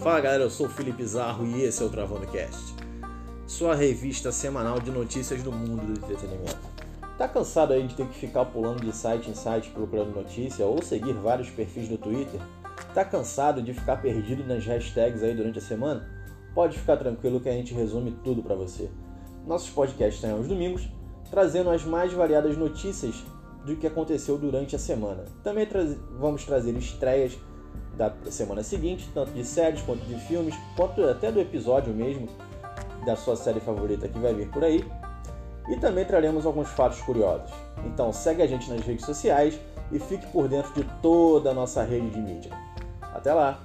Fala galera, eu sou o Felipe Zarro e esse é o Travando Cast, sua revista semanal de notícias do mundo do entretenimento. Tá cansado aí de ter que ficar pulando de site em site procurando notícia ou seguir vários perfis do Twitter? Tá cansado de ficar perdido nas hashtags aí durante a semana? Pode ficar tranquilo que a gente resume tudo para você. Nossos podcasts saem aos domingos, trazendo as mais variadas notícias do que aconteceu durante a semana. Também tra vamos trazer estreias da semana seguinte, tanto de séries quanto de filmes, quanto até do episódio mesmo da sua série favorita que vai vir por aí. E também traremos alguns fatos curiosos. Então segue a gente nas redes sociais e fique por dentro de toda a nossa rede de mídia. Até lá!